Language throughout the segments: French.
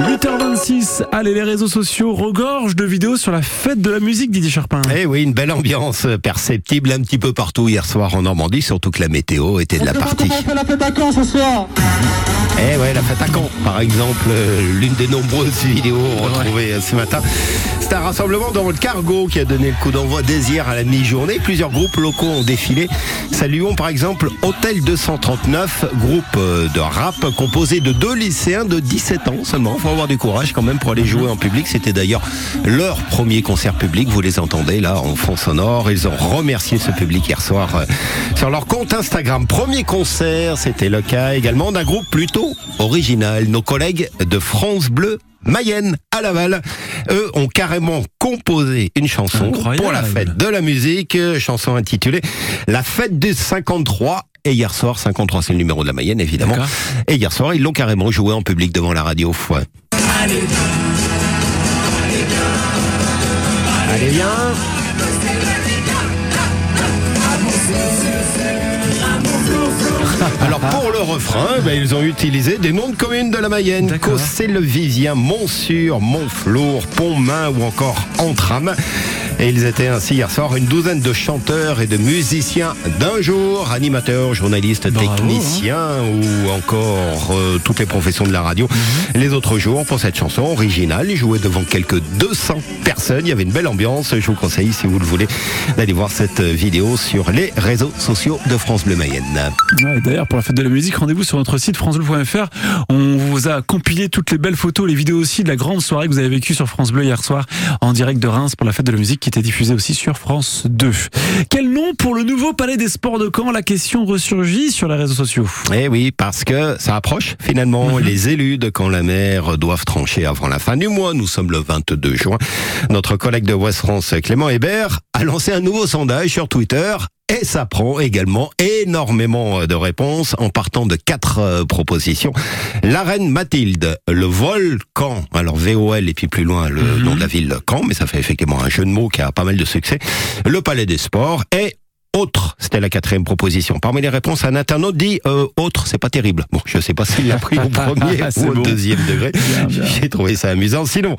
8h26, allez les réseaux sociaux regorgent de vidéos sur la fête de la musique Didier Charpin. Eh oui, une belle ambiance perceptible un petit peu partout hier soir en Normandie, surtout que la météo était de la partie. On fait la fête à Caen ce soir Eh ouais, la fête à Caen, par exemple, euh, l'une des nombreuses vidéos retrouvées euh, ce matin. C'est un rassemblement dans le cargo qui a donné le coup d'envoi dès hier à la mi-journée. Plusieurs groupes locaux ont défilé. Saluons par exemple Hôtel 239, groupe euh, de rap composé de deux lycéens de 17 ans seulement. Faut avoir du courage quand même pour aller jouer en public. C'était d'ailleurs leur premier concert public. Vous les entendez là en fond sonore. Ils ont remercié ce public hier soir euh, sur leur compte Instagram. Premier concert, c'était le cas également d'un groupe plutôt original. Nos collègues de France Bleu Mayenne à Laval. Eux ont carrément composé une chanson Incroyable. pour la fête de la musique, euh, chanson intitulée La fête des 53. Et hier soir, 53 c'est le numéro de la Mayenne évidemment. Et hier soir, ils l'ont carrément joué en public devant la radio. Ouais. Allez bien Alors pour le refrain, ben, ils ont utilisé des noms de communes de la Mayenne. D'accord. Cossé-le-Vivien, Montsûr, Montflour, Pontmain ou encore Entram. Et ils étaient ainsi hier soir une douzaine de chanteurs et de musiciens d'un jour, animateurs, journalistes, Bravo, hein. techniciens ou encore euh, toutes les professions de la radio. Mhm. Les autres jours, pour cette chanson originale, ils jouaient devant quelques 200 personnes. Il y avait une belle ambiance. Je vous conseille, si vous le voulez, d'aller voir cette vidéo sur les réseaux sociaux de France Bleu Mayenne. Ouais, D'ailleurs, pour la fête de la musique, rendez-vous sur notre site francebleu.fr. On vous a compilé toutes les belles photos, les vidéos aussi de la grande soirée que vous avez vécue sur France Bleu hier soir en direct de Reims pour la fête de la musique qui était diffusée aussi sur France 2. Quel nom pour le nouveau palais des sports de Caen? La question ressurgit sur les réseaux sociaux. Eh oui, parce que ça approche finalement. Les élus de Camp-la-Mer doivent trancher avant la fin du mois. Nous sommes le 22 juin. Notre collègue de West France, Clément Hébert, a lancé un nouveau sondage sur Twitter. Et ça prend également énormément de réponses en partant de quatre euh, propositions. La reine Mathilde, le volcan, alors VOL et puis plus loin le nom de la ville Caen, mais ça fait effectivement un jeu de mots qui a pas mal de succès. Le palais des sports et autre, c'était la quatrième proposition. Parmi les réponses, un internaute dit euh, autre, c'est pas terrible. Bon, je sais pas s'il l'a pris au premier C'est ou au bon. deuxième degré. J'ai trouvé ça amusant. Sinon,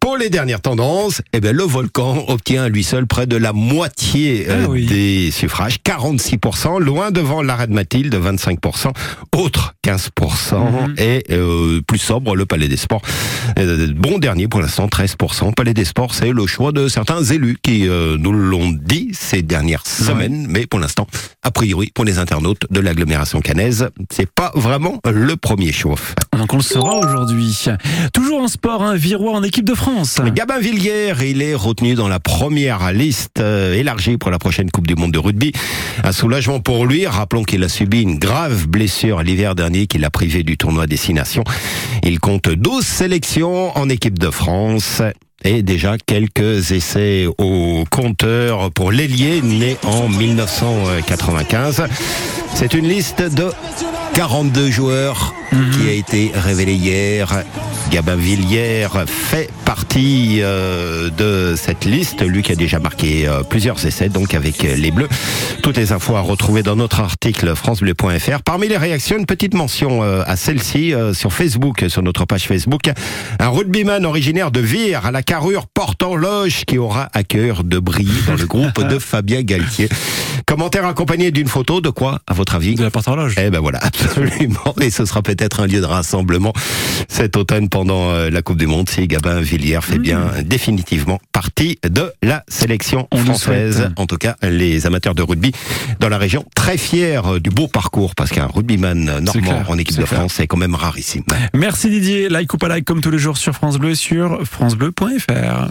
pour les dernières tendances, eh ben le volcan obtient à lui seul près de la moitié euh, Ah oui. des suffrages, 46%, loin devant l'arrêt de Mathilde, 25%, autre 15%, Mhm. et euh, plus sobre le Palais des Sports. Euh, bon dernier pour l'instant, 13%. Palais des Sports, c'est le choix de certains élus qui euh, nous l'ont dit ces dernières semaines, mais pour l'instant, a priori, pour les internautes de l'agglomération canaise, c'est pas vraiment le premier chauffe. Donc on le saura aujourd'hui. Toujours en sport, un virois en équipe de France. Gabin Villière, il est retenu dans la première liste euh, élargie pour la prochaine Coupe du Monde de rugby. Un soulagement pour lui. Rappelons qu'il a subi une grave blessure l'hiver dernier qui l'a privé du tournoi Destination. Il compte 12 sélections en équipe de France. Et déjà quelques essais au compteur pour l'ailier né en 1995. C'est une liste de 42 joueurs qui a été révélée hier. Gabin Villière fait partie euh, de cette liste. Lui qui a déjà marqué euh, plusieurs essais, donc avec euh, les Bleus. Toutes les infos à retrouver dans notre article francebleu.fr. Parmi les réactions, une petite mention euh, à celle-ci euh, sur Facebook, sur notre page Facebook. Un rugbyman originaire de Vire à la carrure portant loge qui aura à cœur de briller dans le groupe de Fabien Galtier. Commentaire accompagné d'une photo de quoi, à votre avis De la porte horloge. eh ben voilà, absolument. Et ce sera peut-être un lieu de rassemblement cet automne pendant euh, la Coupe du Monde si Gabin Villière fait bien définitivement partie de la sélection On le française. En tout cas, les amateurs de rugby dans la région, très fiers euh, du beau parcours parce qu'un rugbyman euh, normand en équipe de clair. France, c'est quand même rarissime. Merci Didier. Like ou pas like comme tous les jours sur France Bleu sur francebleu.fr.